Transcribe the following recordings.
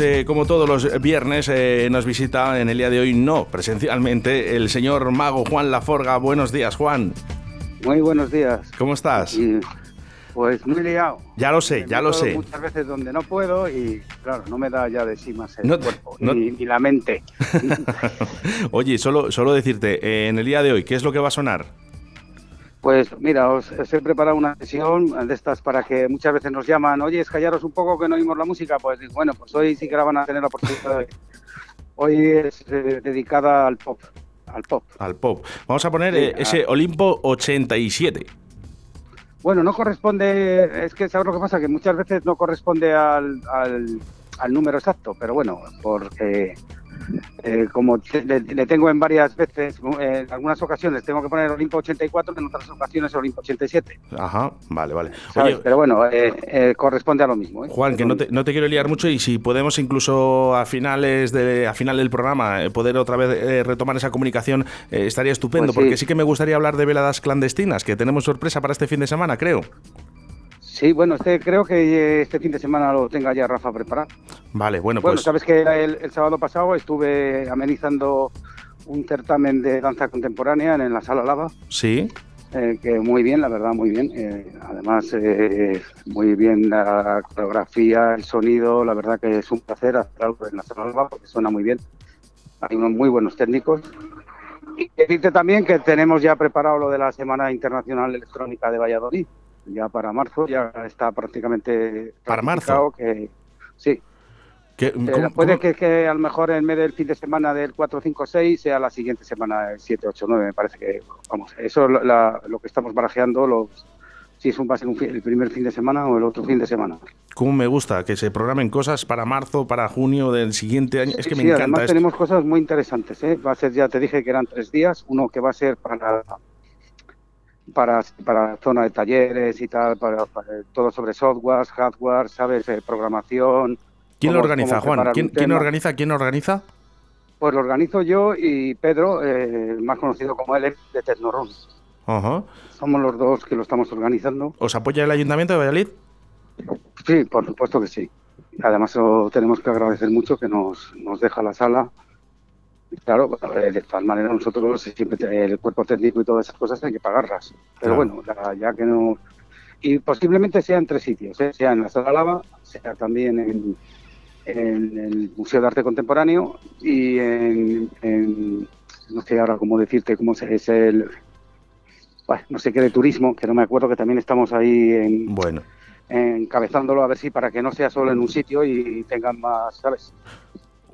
Eh, como todos los viernes eh, nos visita en el día de hoy, no presencialmente, el señor mago Juan Laforga. Buenos días, Juan. Muy buenos días. ¿Cómo estás? Y, pues muy liado. Ya lo sé, Me ya lo sé. Muchas veces donde no puedo y claro, no me da ya de sí más el No- cuerpo no- ni, ni la mente. Oye, solo, solo decirte, eh, en el día de hoy, ¿qué es lo que va a sonar? Pues mira, os, os he preparado una sesión de estas para que muchas veces nos llaman, oye, es callaros un poco que no oímos la música. Pues bueno, pues hoy sí que la van a tener la oportunidad. de- Hoy es eh, dedicada al pop, al pop. Al pop. Vamos a poner Sí, eh, ese Olimpo 87. Bueno, no corresponde, es que sabes lo que pasa, que muchas veces no corresponde al, al, al número exacto, pero bueno, porque eh, como te- le, le tengo en varias veces, eh, en algunas ocasiones tengo que poner Olimpo 84, en otras ocasiones Olimpo 87, Ajá, vale, vale. Oye, pero bueno, eh, eh, corresponde a lo mismo. ¿eh? Juan, que no te, no te quiero liar mucho y si podemos incluso a finales de a final del programa eh, poder otra vez eh, retomar esa comunicación eh, estaría estupendo Pues sí. porque sí que me gustaría hablar de veladas clandestinas que tenemos sorpresa para este fin de semana creo. Sí, bueno, este, creo que eh, este fin de semana lo tenga ya Rafa preparado. Vale, bueno Bueno, pues sabes que el, el sábado pasado estuve amenizando un certamen de danza contemporánea en, la Sala Lava. sí, Eh, que muy bien, la verdad, muy bien. Eh, además, eh, muy bien la coreografía, el sonido. La verdad que es un placer hacer algo en la Sala porque suena muy bien. Hay unos muy buenos técnicos. Y decirte también que tenemos ya preparado lo de la Semana Internacional Electrónica de Valladolid. Ya para marzo, ya está prácticamente. ¿Para marzo? Que, sí, eh, ¿cómo- puede cómo- que, que a lo mejor en vez del fin de semana del 4, 5, 6 sea la siguiente semana el 7, 8, 9, me parece que, vamos, eso es lo, la- lo que estamos barajeando, los, si es un, va a ser un el primer fin de semana o el otro fin de semana. cómo me gusta que se programen cosas para marzo, para junio del siguiente año. Es que me encanta además esto. tenemos cosas muy interesantes, ¿eh? va a ser, ya te dije que eran tres días, uno que va a ser para para, para zona de talleres y tal, para, para todo sobre software, hardware, sabes, Eh, programación. ¿Quién lo organiza, Juan? ¿Quién, organiza? ¿Quién organiza? Pues lo organizo yo y Pedro, eh, más conocido como él, de Tecnorun. Ajá. Somos los dos que lo estamos organizando. ¿Os apoya el Ayuntamiento de Valladolid? Sí, por supuesto que sí. Además, tenemos que agradecer mucho que nos, nos deja la sala. Claro, eh, de todas maneras nosotros siempre el cuerpo técnico y todas esas cosas hay que pagarlas. Pero Claro. bueno, ya, ya que no... Y posiblemente sea en tres sitios, ¿eh? sea en la Sala Lava, sea también en, en el Museo de Arte Contemporáneo y en, en- no sé ahora cómo decirte cómo se- es el... bueno, no sé qué de turismo, que no me acuerdo que también estamos ahí en, Bueno. encabezándolo a ver si para que no sea solo en un sitio y tengan más, ¿sabes?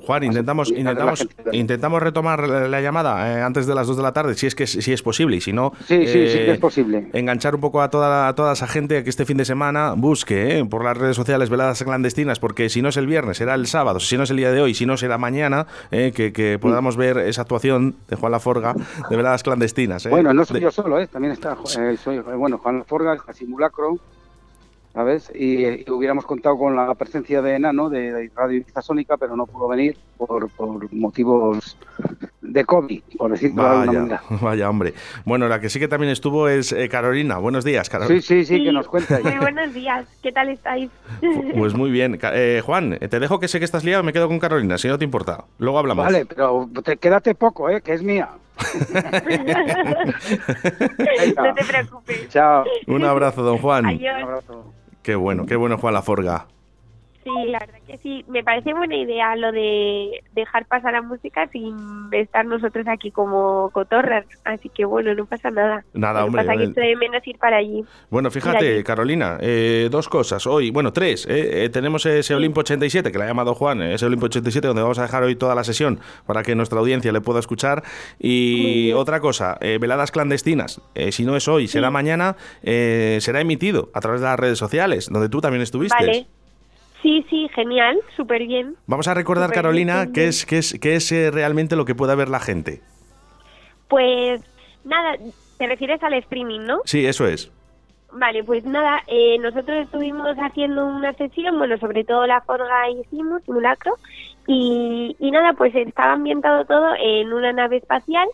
Juan, intentamos, intentamos, intentamos retomar la, la llamada eh, antes de las 2 de la tarde, si es que si es posible, y si no, Sí, sí, sí que eh, es posible. enganchar un poco a toda, a toda esa gente que este fin de semana busque eh, por las redes sociales veladas clandestinas, porque si no es el viernes, será el sábado, si no es el día de hoy, si no será mañana, que, que podamos ver esa actuación de Juan Laforga de veladas clandestinas. eh. Bueno, no soy De- yo solo, ¿eh? También está, eh, soy, bueno, Juan Forga, está Simulacro, ¿sabes? Y, eh, y hubiéramos contado con la presencia de Enano, de, de Radio Sónica, pero no pudo venir por, por motivos de COVID, por decirlo de alguna Vaya, manera. vaya hombre. Bueno, la que sí que también estuvo es eh, Carolina. Buenos días, Carolina. Sí, sí, sí, que nos cuenta. Muy buenos días, ¿qué tal estáis? Pues muy bien. Eh, Juan, te dejo que sé que estás liado, me quedo con Carolina, si no te importa. Luego hablamos. Vale, pero te, quédate poco, ¿eh? Que es mía. no te preocupes. Chao. Un abrazo, don Juan. Un abrazo. Qué bueno, qué bueno Juan Laforga. Sí, la verdad que sí. Me parece buena idea lo de dejar pasar la música sin estar nosotros aquí como cotorras. Así que bueno, no pasa nada. Nada, Lo hombre, pasa que estoy de menos ir para allí. Bueno, fíjate. Carolina, eh, dos cosas. Hoy, bueno, tres. eh, eh, tenemos ese Olimpo 87, que le ha llamado Juan, eh, ese Olimpo 87, donde vamos a dejar hoy toda la sesión para que nuestra audiencia le pueda escuchar. Y otra cosa, eh, veladas clandestinas. Si no es hoy, será mañana, eh, será emitido a través de las redes sociales, donde tú también estuviste. Vale. Sí, sí, genial, súper bien. Vamos a recordar, Carolina, bien, qué es, qué es, qué es eh, realmente lo que puede ver la gente. Pues nada, te refieres al streaming, ¿no? Sí, eso es. Vale, pues nada, eh, nosotros estuvimos haciendo una sesión, bueno, sobre todo la forga hicimos, simulacro, y, y nada, pues estaba ambientado todo en una nave espacial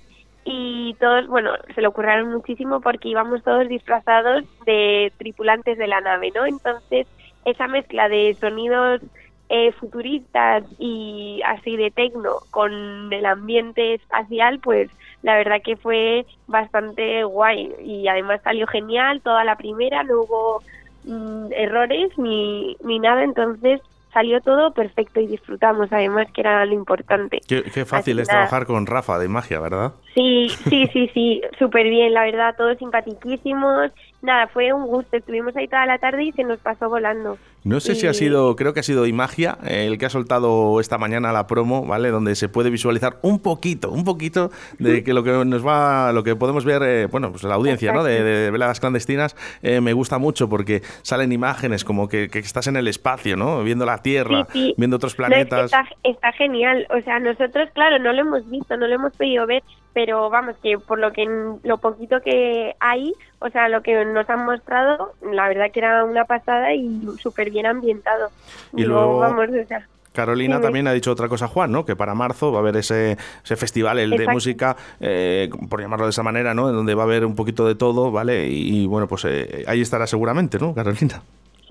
y todos, bueno, se le ocurrieron muchísimo porque íbamos todos disfrazados de tripulantes de la nave, ¿no? Entonces, esa mezcla de sonidos eh, futuristas y así de tecno con el ambiente espacial, pues la verdad que fue bastante guay y además salió genial toda la primera, no hubo mm, errores ni, ni nada, entonces salió todo perfecto y disfrutamos además que era lo importante. Qué, qué fácil Así es nada. trabajar con Rafa de magia, ¿verdad? Sí, sí, sí, sí, súper bien, la verdad, todos simpaticísimos. Nada, fue un gusto, estuvimos ahí toda la tarde y se nos pasó volando. No sé si ha sido, creo que ha sido Imagia eh, el que ha soltado esta mañana la promo, ¿vale? Donde se puede visualizar un poquito, un poquito de que lo que nos va, lo que podemos ver, eh, bueno, pues la audiencia, ¿no? De, de veladas clandestinas, eh, me gusta mucho porque salen imágenes como que, que estás en el espacio, ¿no? Viendo la Tierra, Sí, sí. viendo otros No, es que planetas. está, está genial. O sea, nosotros, claro, no lo hemos visto, no lo hemos podido ver, pero vamos, que por lo que lo poquito que hay, o sea, lo que nos han mostrado, la verdad que era una pasada y súper bien ambientado. Y Digo, luego- vamos, o sea, Carolina también ha dicho otra cosa, Juan, ¿no? Que para marzo va a haber ese, ese festival, el de música, eh, por llamarlo de esa manera, ¿no? En donde va a haber un poquito de todo, ¿vale? Y, bueno, pues eh, ahí estará seguramente, ¿no, Carolina?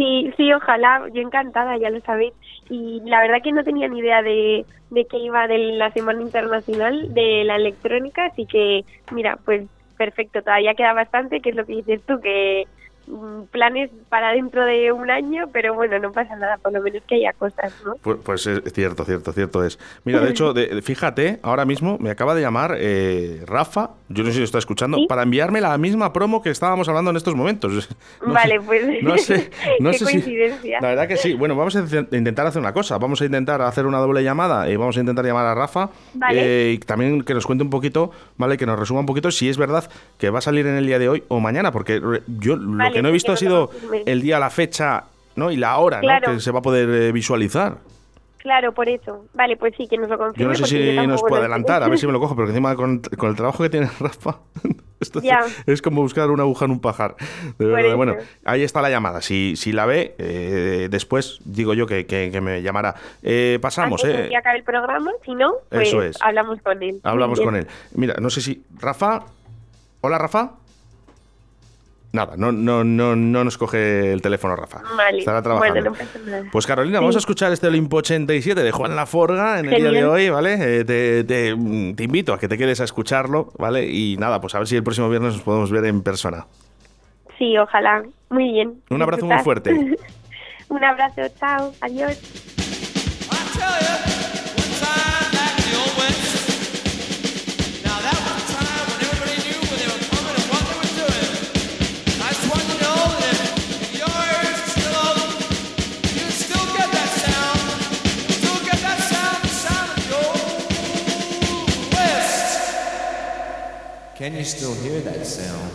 Sí, sí, ojalá, yo encantada, ya lo sabéis. Y la verdad que no tenía ni idea de, de que iba de la Semana Internacional de la Electrónica, así que, mira, pues perfecto, todavía queda bastante, que es lo que dices tú, que planes para dentro de un año, pero bueno, no pasa nada, por lo menos que haya cosas, ¿no? Pues, pues es cierto, cierto, cierto es. Mira, de hecho, de- fíjate, ahora mismo me acaba de llamar eh, Rafa, yo no sé si lo está escuchando, ¿Sí? para enviarme la misma promo que estábamos hablando en estos momentos. No vale, sé- pues No sé, no qué sé si- coincidencia. La verdad que sí. Bueno, vamos a inten- intentar hacer una cosa. Vamos a intentar hacer una doble llamada y vamos a intentar llamar a Rafa. Vale. eh, y también que nos cuente un poquito, ¿vale? Que nos resuma un poquito si es verdad que va a salir en el día de hoy o mañana. Porque yo lo que no he visto ha sido el día, la fecha, ¿no? Y la hora, ¿no? Que se va a poder eh, visualizar. Claro, por eso. Vale, pues sí, que nos lo confirme. Yo no sé si nos puede adelantar, a ver si me lo cojo, porque encima con, con el trabajo que tiene Rafa, esto es- como buscar una aguja en un pajar. De verdad. Bueno, ahí está la llamada. Si, si la ve, eh, después digo yo que, que- que me llamará. Eh, pasamos, Antes ¿eh? que acabe el programa, si no, pues Eso es. hablamos con él. Hablamos con él. Mira, no sé si. Rafa. Hola, Rafa. Nada, no, no, no, no nos coge el teléfono, Rafa. Vale. Estará trabajando. Bueno, no pasa nada. Pues Carolina, Sí. vamos a escuchar este Olimpo 87 de Juan Laforga en el día de hoy, ¿vale? Eh, te, te- mm, te invito a que te quedes a escucharlo, ¿vale? Y nada, pues a ver si el próximo viernes nos podemos ver en persona. Sí, ojalá. Muy bien. Un abrazo muy fuerte. Un abrazo, chao, adiós. Can you still hear that sound?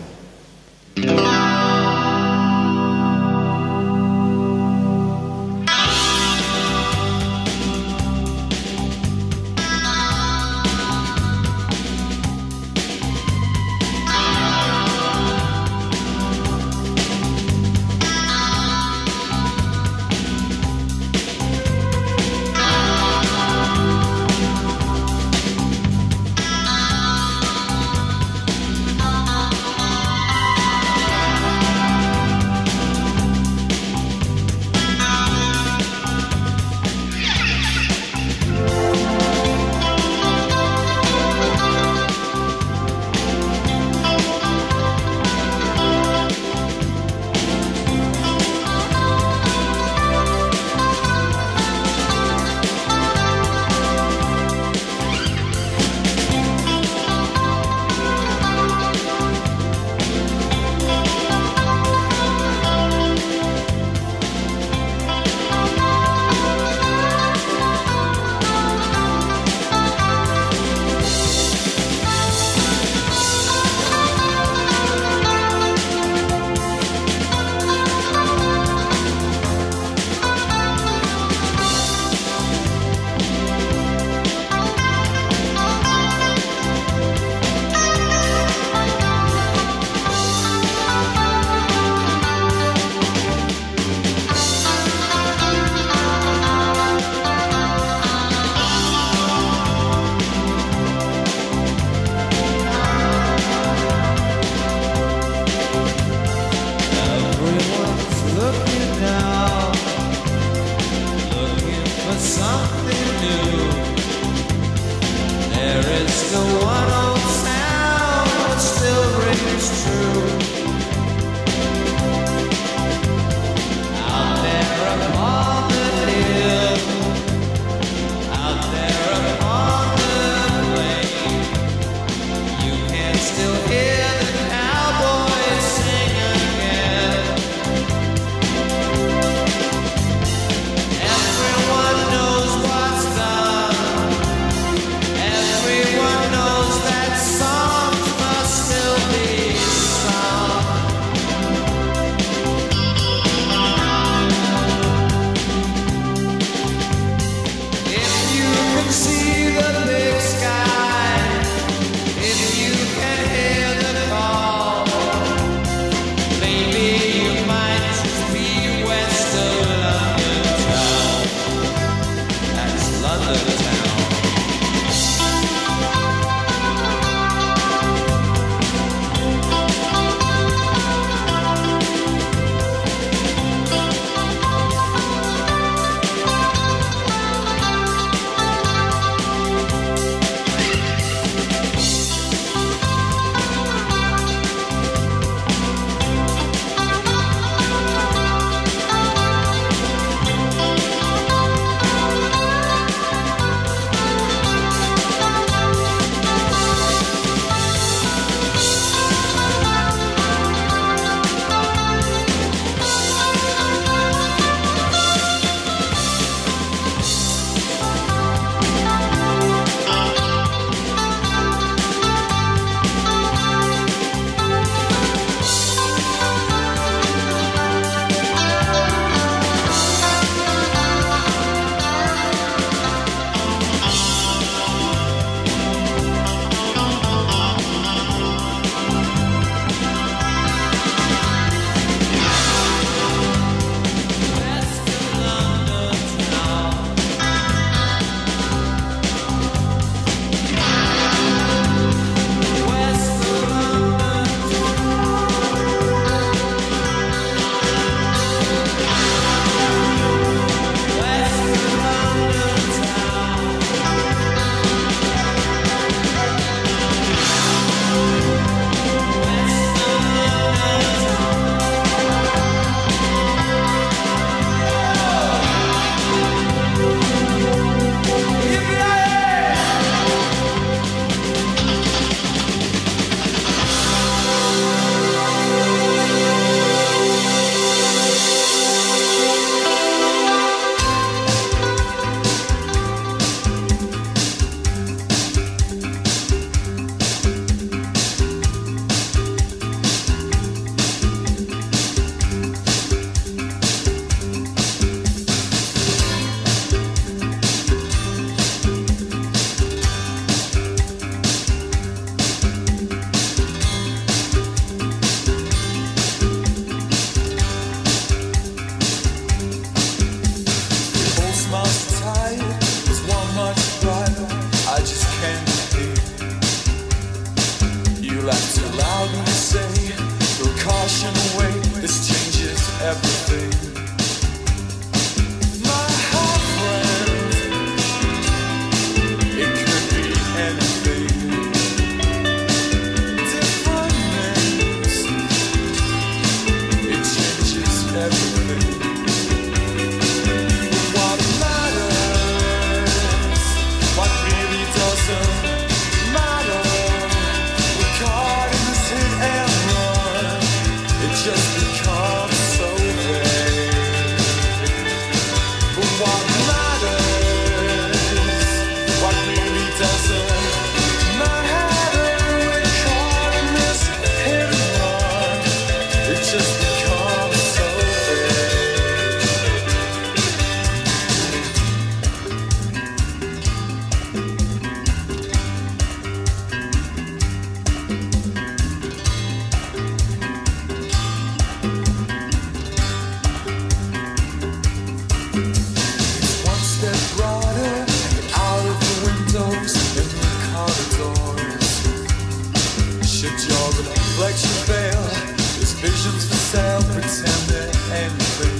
pretend pretended and.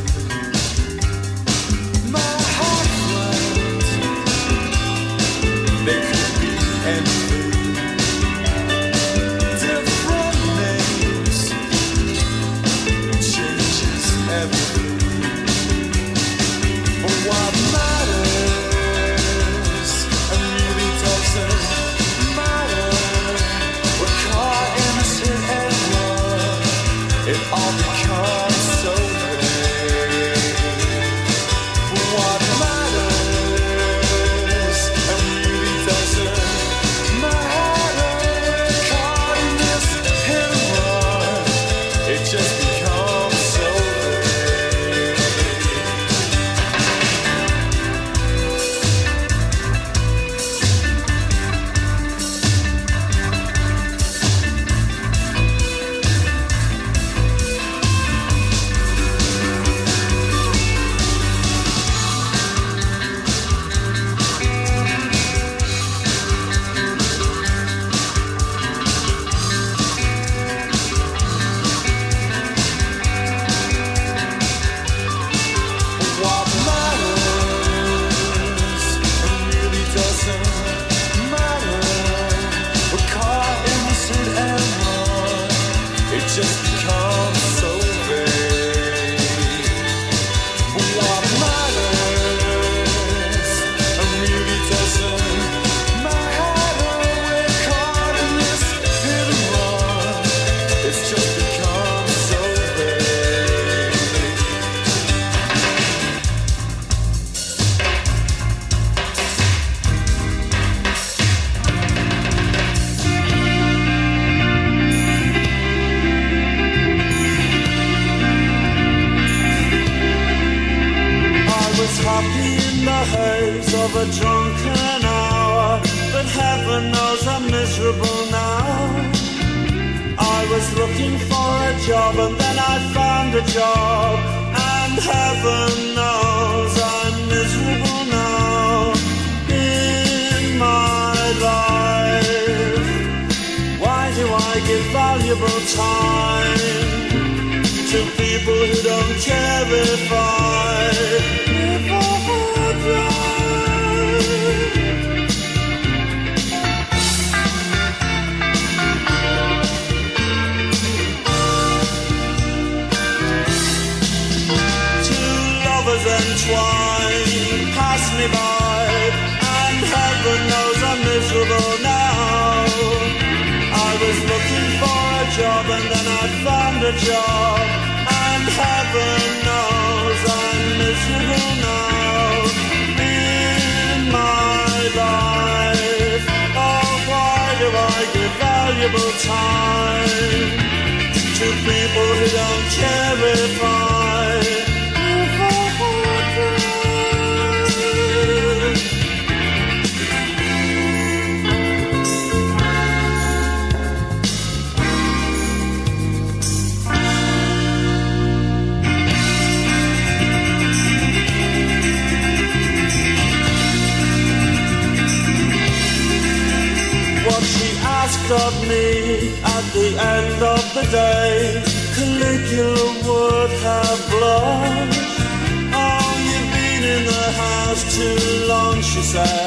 side.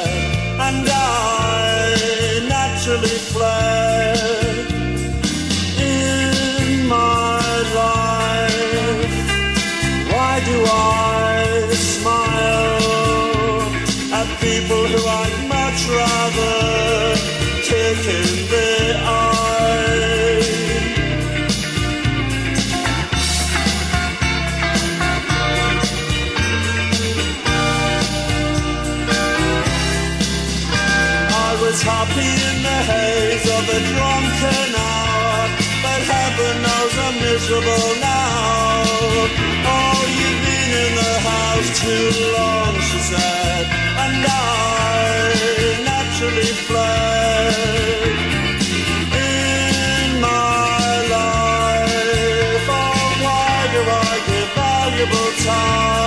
Time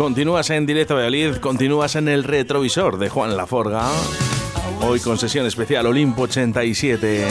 Continúas en Directo Valladolid, continúas en el retrovisor de Juan Laforga. Hoy con sesión especial Olimpo 87.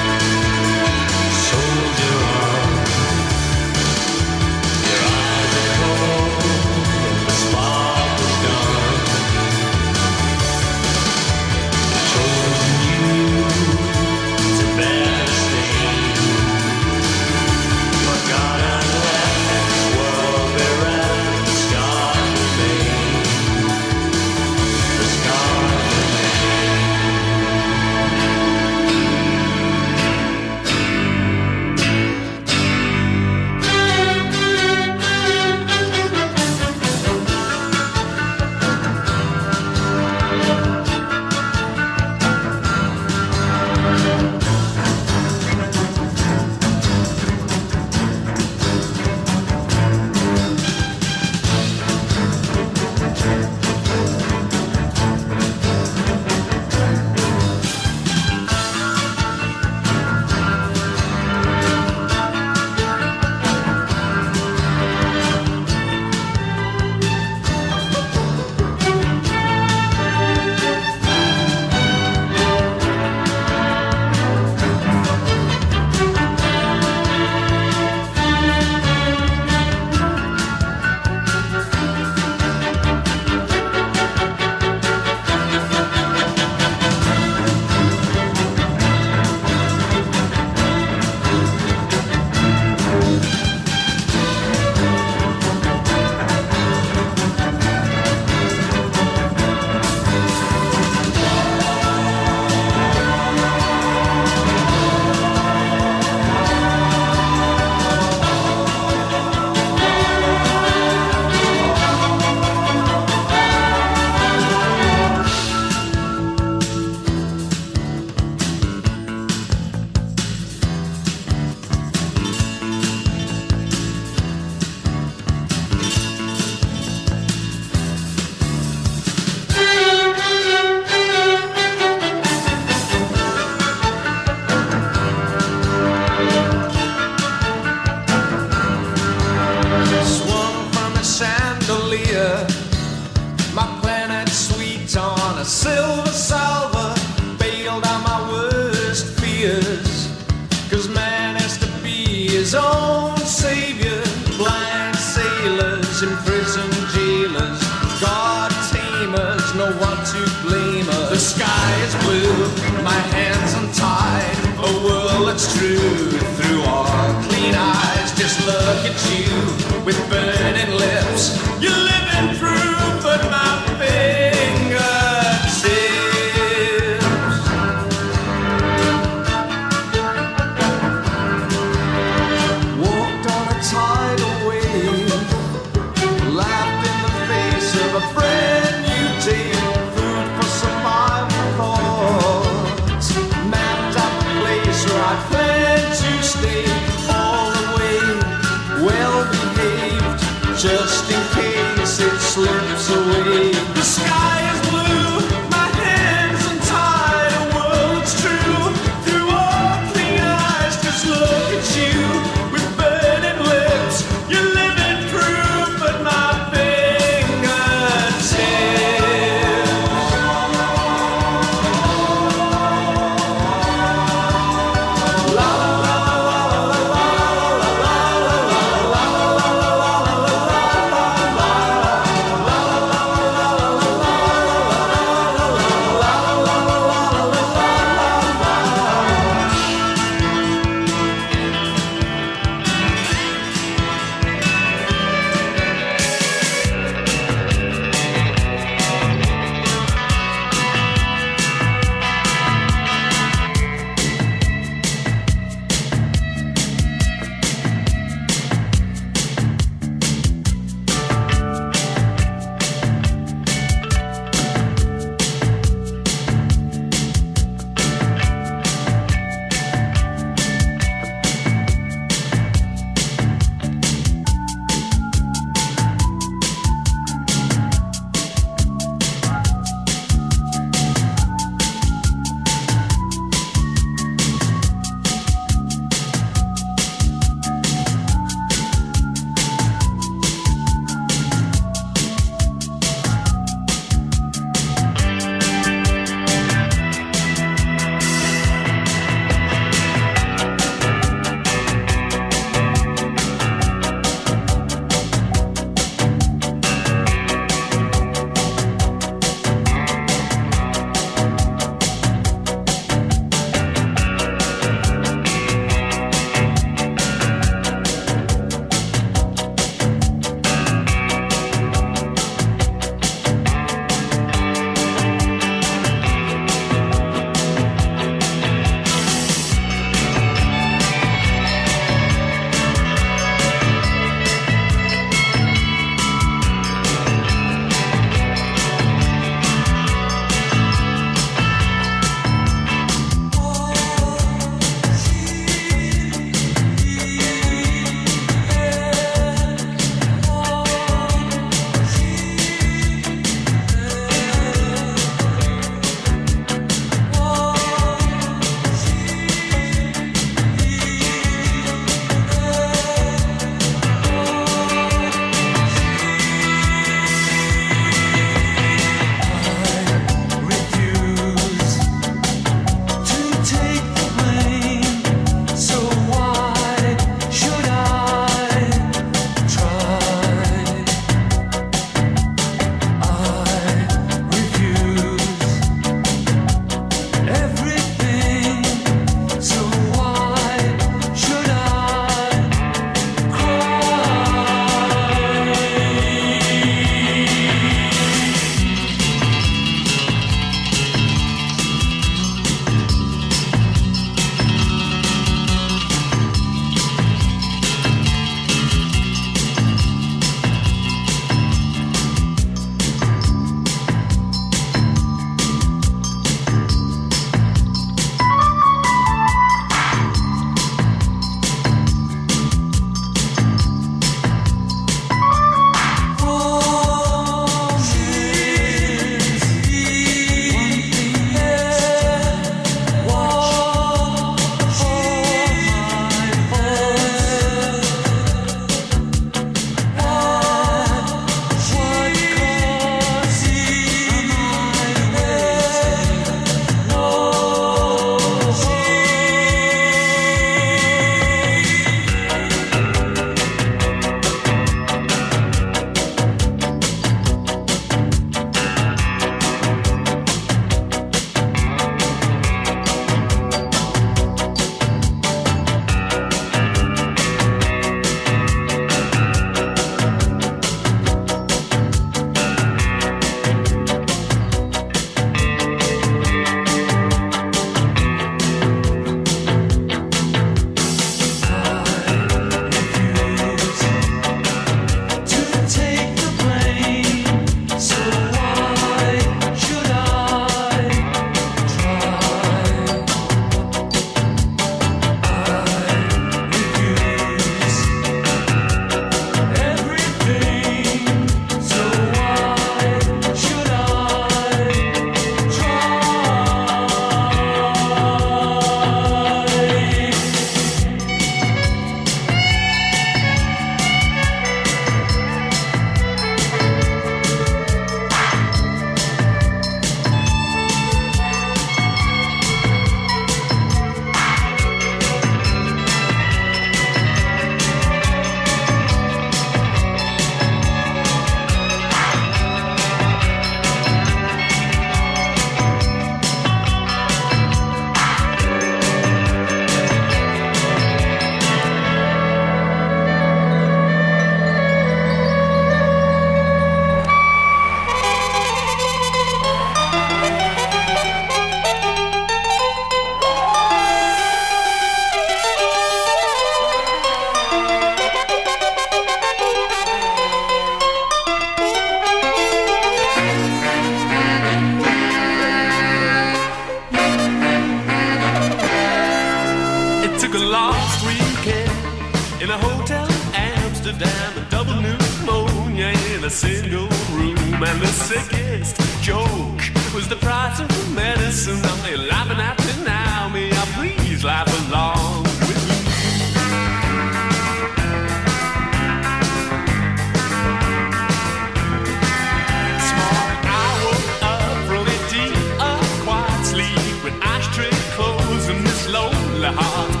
heart.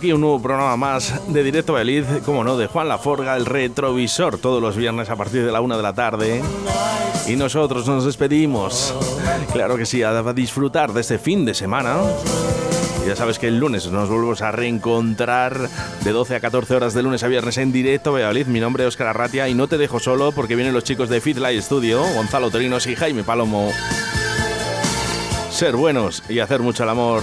aquí un nuevo programa más de Directo Valid, como no, de Juan Laforga, el retrovisor, todos los viernes a partir de la una de la tarde. Y nosotros nos despedimos. Claro que sí, a disfrutar de este fin de semana. Ya sabes que el lunes nos volvemos a reencontrar de 12 a 14 horas de lunes a viernes en directo Valladolid. Mi nombre es Oscar Arratia y no te dejo solo porque vienen los chicos de Fitlight Studio, Gonzalo Torinos y Jaime Palomo. Ser buenos y hacer mucho el amor.